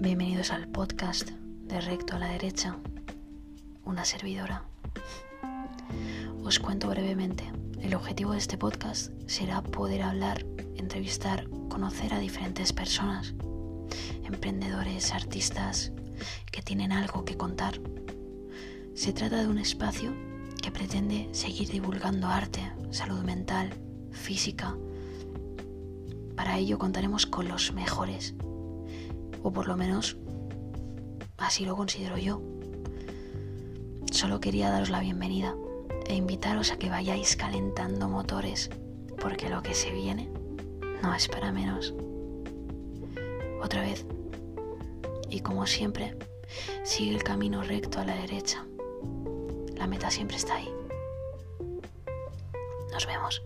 Bienvenidos al podcast de Recto a la Derecha, una servidora. Os cuento brevemente. El objetivo de este podcast será poder hablar, entrevistar, conocer a diferentes personas, emprendedores, artistas que tienen algo que contar. Se trata de un espacio que pretende seguir divulgando arte, salud mental, física. Para ello contaremos con los mejores, o por lo menos así lo considero yo. Solo quería daros la bienvenida e invitaros a que vayáis calentando motores, porque lo que se viene no es para menos. Otra vez, y como siempre, sigue el camino recto a la derecha. La meta siempre está ahí. Nos vemos.